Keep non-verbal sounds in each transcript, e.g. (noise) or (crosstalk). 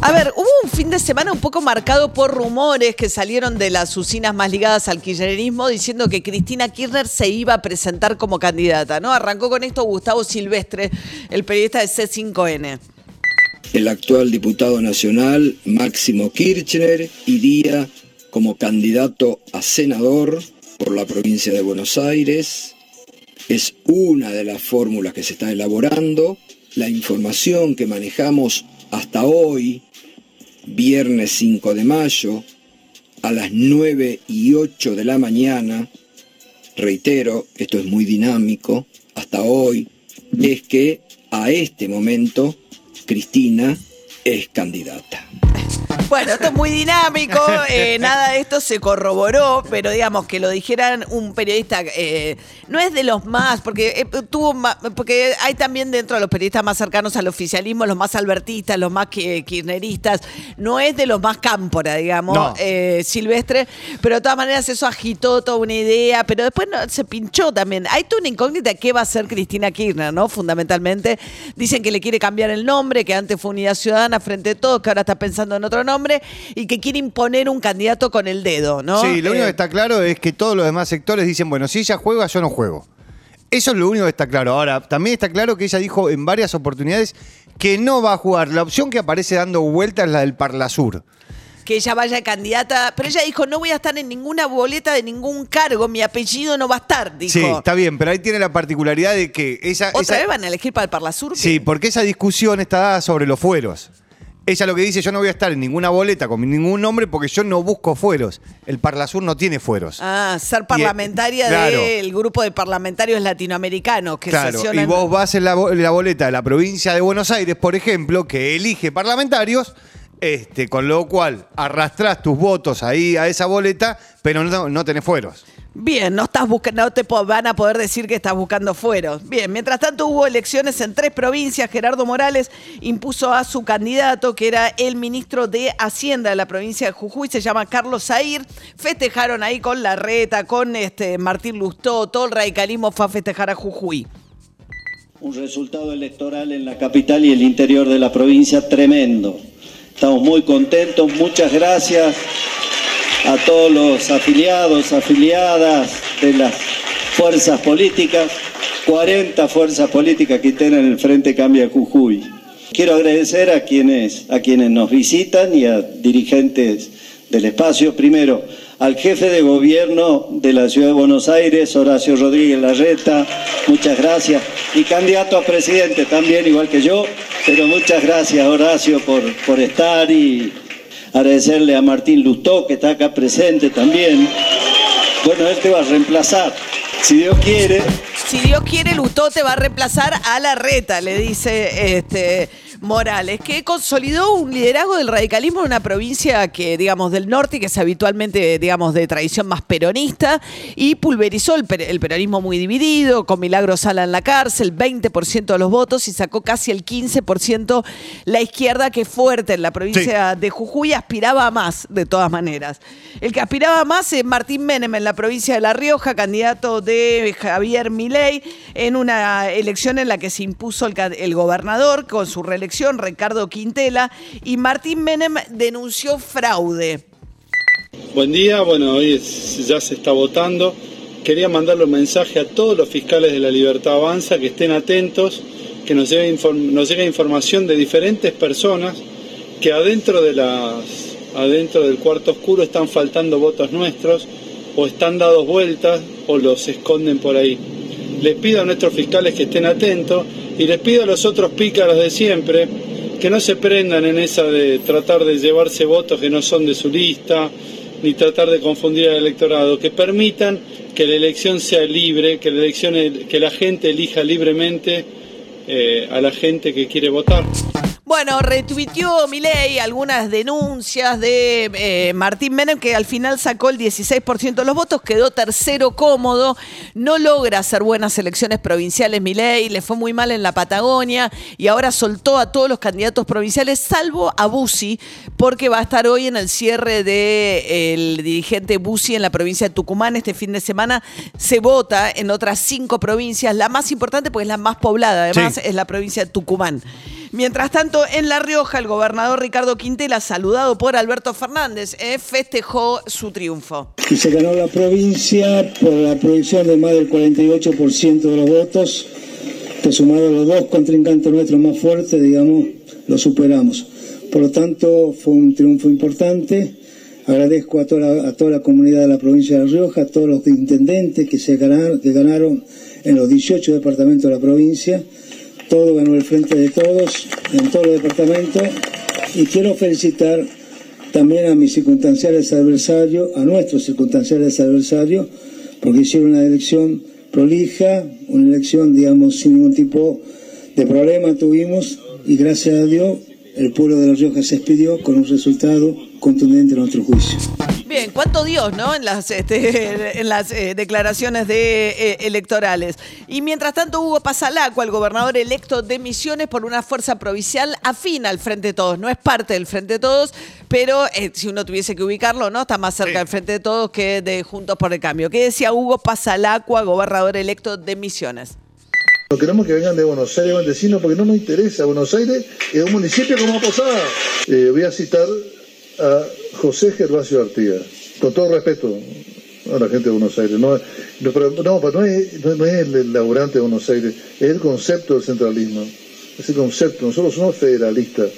A ver, hubo un fin de semana un poco marcado por rumores que salieron de las usinas más ligadas al kirchnerismo diciendo que Cristina Kirchner se iba a presentar como candidata, ¿no? Arrancó con esto Gustavo Silvestre, el periodista de C5N. El actual diputado nacional, Máximo Kirchner, iría como candidato a senador por la provincia de Buenos Aires. Es una de las fórmulas que se está elaborando. La información que manejamos hasta hoy viernes 5 de mayo, a las 9 y 8 de la mañana, reitero, esto es muy dinámico, hasta hoy, es que a este momento Cristina es candidata. Bueno, esto es muy dinámico, (laughs) eh, nada de esto se corroboró, pero digamos que lo dijeran un periodista, eh, no es de los más, porque eh, tuvo porque hay también dentro de los periodistas más cercanos al oficialismo, los más albertistas, los más kirchneristas, no es de los más cámpora, digamos, silvestre, pero de todas maneras eso agitó toda una idea, pero después se pinchó también. Hay toda una incógnita qué va a hacer Cristina Kirchner, ¿no? Fundamentalmente, dicen que le quiere cambiar el nombre, que antes fue Unidad Ciudadana frente a todos, que ahora está pensando en otro nombre y que quiere imponer un candidato con el dedo, ¿no? Sí, lo único que Eh, está claro es que todos los demás sectores dicen, bueno, si ella juega, yo no juego. Eso es lo único que está claro. Ahora, también está claro que ella dijo en varias oportunidades que no va a jugar. La opción que aparece dando vuelta es la del Parlasur. que ella vaya candidata, pero ella dijo, no voy a estar en ninguna boleta de ningún cargo, mi apellido no va a estar, dijo. Sí, está bien, pero ahí tiene la particularidad de que ella... ¿Otra esa- vez van a elegir para el Parlasur? Sí, porque esa discusión está dada sobre los fueros. Ella lo que dice, yo no voy a estar en ninguna boleta con ningún nombre porque yo no busco fueros. El Parlasur no tiene fueros. Ah, ser parlamentaria claro. del grupo de parlamentarios latinoamericanos que Claro, sesionan. y vos vas en la, bo- en la boleta de la provincia de Buenos Aires, por ejemplo, que elige parlamentarios, este, con lo cual arrastrás tus votos ahí a esa boleta, pero no, no tenés fueros. Bien, no estás buscando, no te van a poder decir que estás buscando fueros. Bien, mientras tanto hubo elecciones en tres provincias. Gerardo Morales impuso a su candidato, que era el ministro de Hacienda de la provincia de Jujuy, se llama Carlos Zair. Festejaron ahí con la reta, con este Martín Lustó, todo el radicalismo fue a festejar a Jujuy. un resultado electoral en la capital y el interior de la provincia tremendo. Estamos muy contentos, muchas gracias a todos los afiliados, afiliadas de las fuerzas políticas, 40 fuerzas políticas que tienen el Frente Cambia Jujuy. Quiero agradecer a quienes, a quienes nos visitan y a dirigentes del espacio. Primero, al jefe de gobierno de la ciudad de Buenos Aires, Horacio Rodríguez Larreta, muchas gracias. Y candidato a presidente también, igual que yo, pero muchas gracias Horacio por, por estar y agradecerle a Martín Lustó, que está acá presente también. Bueno, él te va a reemplazar, si Dios quiere. Si Dios quiere, Lustó te va a reemplazar a la reta, le dice este Morales, que consolidó un liderazgo del radicalismo en una provincia que, digamos, del norte, que es habitualmente, digamos, de tradición más peronista, y pulverizó el, per- el peronismo muy dividido, con Milagro Sala en la cárcel, 20% de los votos, y sacó casi el 15% la izquierda, que es fuerte en la provincia de Jujuy, aspiraba a más, de todas maneras. El que aspiraba a más es Martín Menem en la provincia de La Rioja, candidato de Javier Milei, en una elección en la que se impuso el, el gobernador con su reelección, Ricardo Quintela, y Martín Menem denunció fraude. Buen día, bueno, hoy ya se está votando. Quería mandarle un mensaje a todos los fiscales de la Libertad Avanza que estén atentos, que nos llegue, información de diferentes personas que adentro, adentro del cuarto oscuro están faltando votos nuestros o están dados vueltas o los esconden por ahí. Les pido a nuestros fiscales que estén atentos y les pido a los otros pícaros de siempre que no se prendan en esa de tratar de llevarse votos que no son de su lista, ni tratar de confundir al electorado, que permitan que la elección sea libre, que la, elección, que la gente elija libremente eh, a la gente que quiere votar. Bueno, retuiteó Milei algunas denuncias de eh, Martín Menem, que al final sacó el 16% de los votos, quedó tercero cómodo, no logra hacer buenas elecciones provinciales Milei, le fue muy mal en la Patagonia y ahora soltó a todos los candidatos provinciales, salvo a Bussi, porque va a estar hoy en el cierre del dirigente Bussi en la provincia de Tucumán. Este fin de semana se vota en otras cinco provincias, la más importante porque es la más poblada, además Sí. es la provincia de Tucumán. Mientras tanto, en La Rioja, el gobernador Ricardo Quintela, saludado por Alberto Fernández, eh, festejó su triunfo. y se ganó la provincia por la proyección de más del 48% de los votos, que sumado a los dos contrincantes nuestros más fuertes, digamos, lo superamos. Por lo tanto, fue un triunfo importante. Agradezco a toda la, a toda la comunidad de la provincia de La Rioja, a todos los intendentes que, se ganaron, que ganaron en los 18 departamentos de la provincia. Todo ganó el frente de todos, en todos los departamentos. Y quiero felicitar también a mis circunstanciales adversarios, a nuestros circunstanciales adversarios, porque hicieron una elección prolija, una elección, digamos, sin ningún tipo de problema tuvimos y gracias a Dios el pueblo de La Rioja se expidió con un resultado contundente en nuestro juicio. Bien, cuánto Dios, ¿no? En las, este, (laughs) en las eh, declaraciones de, eh, electorales. Y mientras tanto, Hugo Pasalacua, el gobernador electo de Misiones por una fuerza provincial afín al Frente de Todos. No es parte del Frente de Todos, pero eh, si uno tuviese que ubicarlo, ¿no? Está más cerca del Frente de Todos que de Juntos por el Cambio. ¿Qué decía Hugo Pasalacua, gobernador electo de Misiones? No queremos que vengan de Buenos Aires, vecinos, porque no nos interesa. Buenos Aires es un municipio como Posada. Eh, voy a citar a José Gervasio Artigas, con todo respeto a la gente de Buenos Aires. No, no, pero no, es el laburante de Buenos Aires, es el concepto del centralismo. Ese concepto. Nosotros somos federalistas,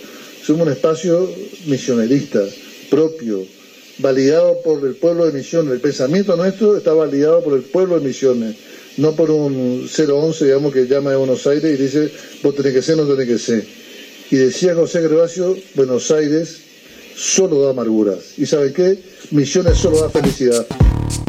somos un espacio misionerista, propio, validado por el pueblo de Misiones. El pensamiento nuestro está validado por el pueblo de Misiones, no por un 011, digamos, que llama de Buenos Aires y dice, vos tenés que ser, no tenés que ser. Y decía José Gervasio, Buenos Aires solo da amarguras. ¿Y saben qué? Misiones solo da felicidad.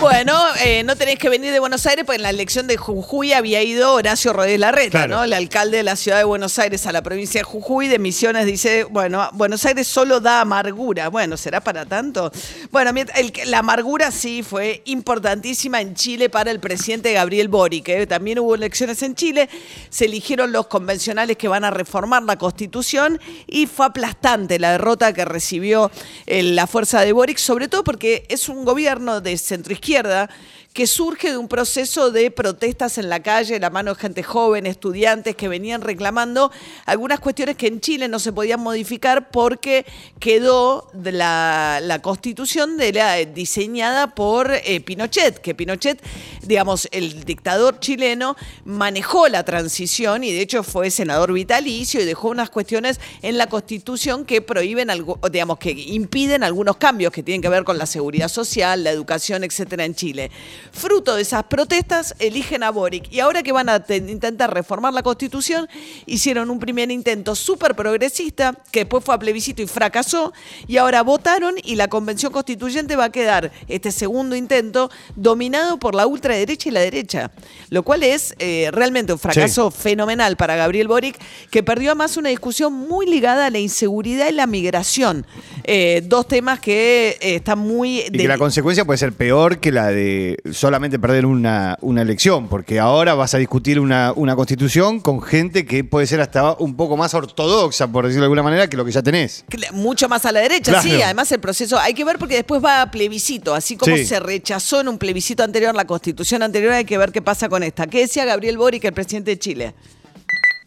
Bueno, eh, no tenéis que venir de Buenos Aires, porque en la elección de Jujuy había ido Horacio Rodríguez Larreta, Claro. ¿no? El alcalde de la ciudad de Buenos Aires a la provincia de Jujuy, de Misiones, dice, bueno, Buenos Aires solo da amargura. Bueno, ¿será para tanto? Bueno, el- la amargura sí fue importantísima en Chile para el presidente Gabriel Boric. ¿eh? También hubo elecciones en Chile, se eligieron los convencionales que van a reformar la Constitución y fue aplastante la derrota que recibió eh, la fuerza de Boric, sobre todo porque es un gobierno de centroizquierda izquierda que surge de un proceso de protestas en la calle, la mano de gente joven, estudiantes que venían reclamando algunas cuestiones que en Chile no se podían modificar porque quedó la, constitución de la, diseñada por eh, Pinochet, que Pinochet, digamos, el dictador chileno, manejó la transición y de hecho fue senador vitalicio y dejó unas cuestiones en la constitución que prohíben, algo, digamos, que impiden algunos cambios que tienen que ver con la seguridad social, la educación, etcétera, en Chile. Fruto de esas protestas, eligen a Boric. Y ahora que van a te- intentar reformar la constitución, hicieron un primer intento súper progresista, que después fue a plebiscito y fracasó, y ahora votaron y la convención constituyente va a quedar, este segundo intento, dominado por la ultraderecha y la derecha. Lo cual es eh, realmente un fracaso fenomenal para Gabriel Boric, que perdió además una discusión muy ligada a la inseguridad y la migración. Eh, dos temas que eh, están muy... Y que la consecuencia puede ser peor que la de solamente perder una, una elección, porque ahora vas a discutir una, una constitución con gente que puede ser hasta un poco más ortodoxa, por decirlo de alguna manera, que lo que ya tenés. Mucho más a la derecha, Claro. sí. Además, el proceso hay que ver porque después va a plebiscito. Así como Sí. se rechazó en un plebiscito anterior la constitución anterior, hay que ver qué pasa con esta. ¿Qué decía Gabriel Boric, el presidente de Chile?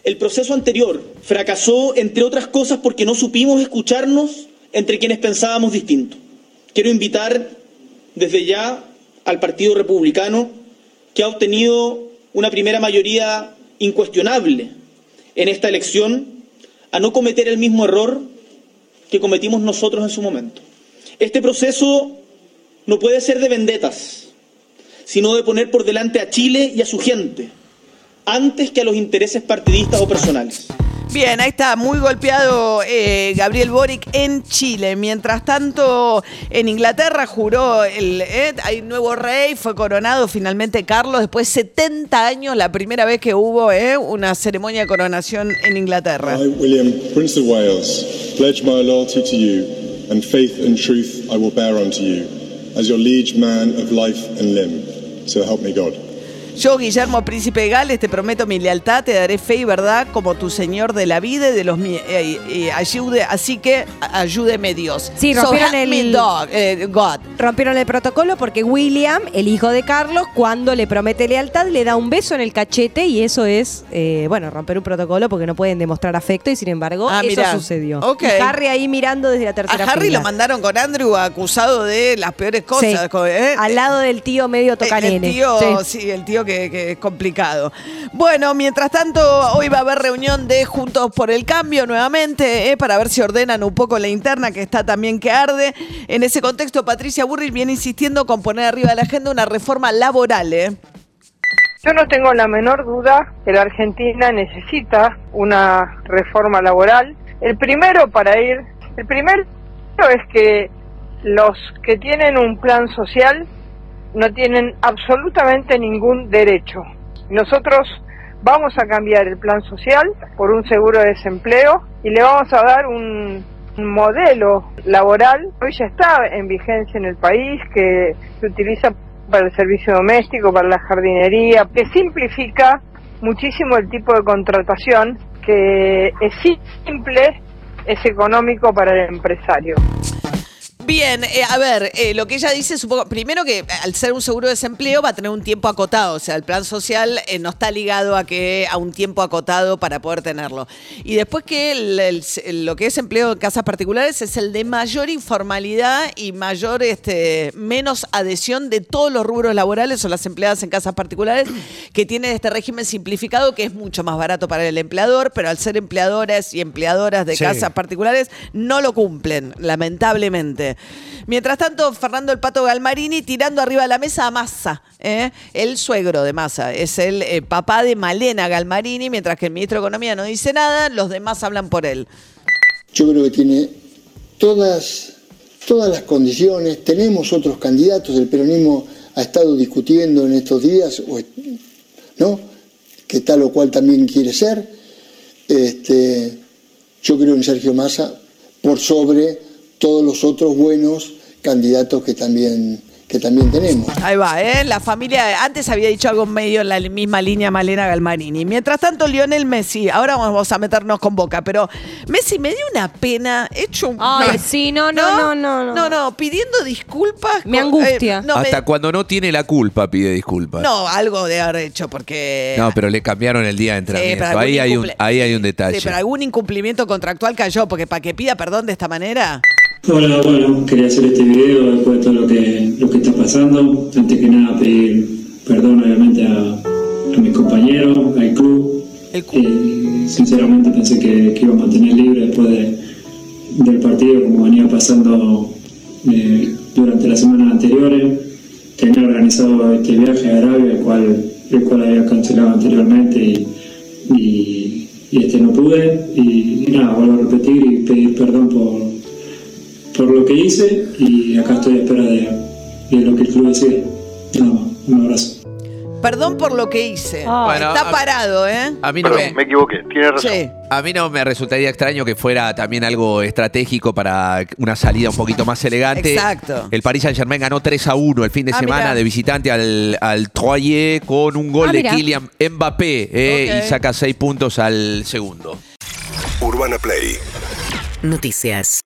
El proceso anterior fracasó, entre otras cosas, porque no supimos escucharnos entre quienes pensábamos distinto. Quiero invitar desde ya al Partido Republicano, que ha obtenido una primera mayoría incuestionable en esta elección, a no cometer el mismo error que cometimos nosotros en su momento. Este proceso no puede ser de vendetas, sino de poner por delante a Chile y a su gente, antes que a los intereses partidistas o personales. Bien, ahí está, muy golpeado eh, Gabriel Boric en Chile. Mientras tanto, en Inglaterra juró el eh, hay nuevo rey, fue coronado finalmente Carlos después de 70 años, la primera vez que hubo eh, una ceremonia de coronación en Inglaterra. William, Prince of Wales, pledge my loyalty to you, and faith and truth I will bear unto you, as your liege man of life and limb. So help me God. Yo, Guillermo, príncipe de Gales, te prometo mi lealtad, te daré fe y verdad como tu señor de la vida y de los eh, eh, ayude, así que a- ayúdeme Dios. Sí, rompieron el- dog, eh, God. Rompieron el protocolo porque William, el hijo de Carlos, cuando le promete lealtad, le da un beso en el cachete y eso es, eh, bueno, romper un protocolo porque no pueden demostrar afecto y sin embargo Ah, eso mirá. sucedió. Y Harry ahí mirando desde la A tercera Harry fila. lo mandaron con Andrew acusado de las peores cosas. Sí. ¿eh? Al lado del tío medio El, tocanene. el tío, Sí. sí. el tío que, que es complicado. Bueno, mientras tanto, hoy va a haber reunión de Juntos por el Cambio nuevamente, eh, para ver si ordenan un poco la interna, que está también que arde. En ese contexto, Patricia Burrich viene insistiendo con poner arriba de la agenda una reforma laboral. ¿eh? Yo no tengo la menor duda que la Argentina necesita una reforma laboral. El primero para ir, el primero es que los que tienen un plan social no tienen absolutamente ningún derecho. Nosotros vamos a cambiar el plan social por un seguro de desempleo y le vamos a dar un, modelo laboral, hoy ya está en vigencia en el país, que se utiliza para el servicio doméstico, para la jardinería, que simplifica muchísimo el tipo de contratación, que es simple, es económico para el empresario. Bien, eh, a ver, eh, lo que ella dice, supongo, primero que eh, al ser un seguro de desempleo va a tener un tiempo acotado, o sea, el plan social eh, no está ligado a que a un tiempo acotado para poder tenerlo. Y después que el- el- lo que es empleo en casas particulares es el de mayor informalidad y mayor, este, menos adhesión de todos los rubros laborales o las empleadas en casas particulares que tienen este régimen simplificado que es mucho más barato para el empleador, pero al ser empleadoras y empleadoras de Sí. casas particulares no lo cumplen, lamentablemente. Mientras tanto, Fernando el Pato Galmarini tirando arriba de la mesa a Massa, ¿eh? el suegro de Massa, es el eh, papá de Malena Galmarini, mientras que el ministro de Economía no dice nada, los demás hablan por él. Yo creo que tiene todas, todas las condiciones. Tenemos otros candidatos, el peronismo ha estado discutiendo en estos días, ¿no? Que tal o cual también quiere ser. Este, yo creo en Sergio Massa por sobre todos los otros buenos candidatos que también, que también tenemos. Ahí va, ¿eh? La familia, antes había dicho algo medio en la misma línea Malena Galmarini. Mientras tanto, Lionel Messi, ahora vamos a meternos con boca, pero Messi me dio una pena, hecho un... Ay, sí, no, no, no, no, no. No, no, pidiendo disculpas. Me con- angustia. eh, no, me- Hasta cuando no tiene la culpa pide disculpas. no, algo de haber hecho, porque... No, pero le cambiaron el día de entrenamiento. ahí, hay un, ahí hay un detalle. Sí, pero algún incumplimiento contractual cayó, porque para que pida perdón de esta manera... Hola, bueno, quería hacer este video después de todo lo que, lo que está pasando. Antes que nada pedir perdón obviamente a, a mis compañeros, al club. Eh, sinceramente pensé que, que iba a mantener libre después de- del partido como venía pasando eh, durante las semanas anteriores. Tenía organizado este viaje a Arabia, el cual, el cual había cancelado anteriormente y, y- y este no pude. Y, y nada, vuelvo a repetir y pedir perdón por, por lo que hice y acá estoy a espera de, de lo que el club decida. Nada más, un abrazo. Perdón por lo que hice. Bueno, Está a- parado, ¿eh? A mí no me, equivoqué, tiene razón. Sí. a mí no me resultaría extraño que fuera también algo estratégico para una salida un poquito más elegante. Exacto. El Paris Saint Germain ganó 3 a 1 el fin de Ah, semana mirá. de visitante al, al Troyes con un gol Ah, de mirá. Kylian Mbappé eh, Ok. y saca 6 puntos al segundo. Urbana Play Noticias.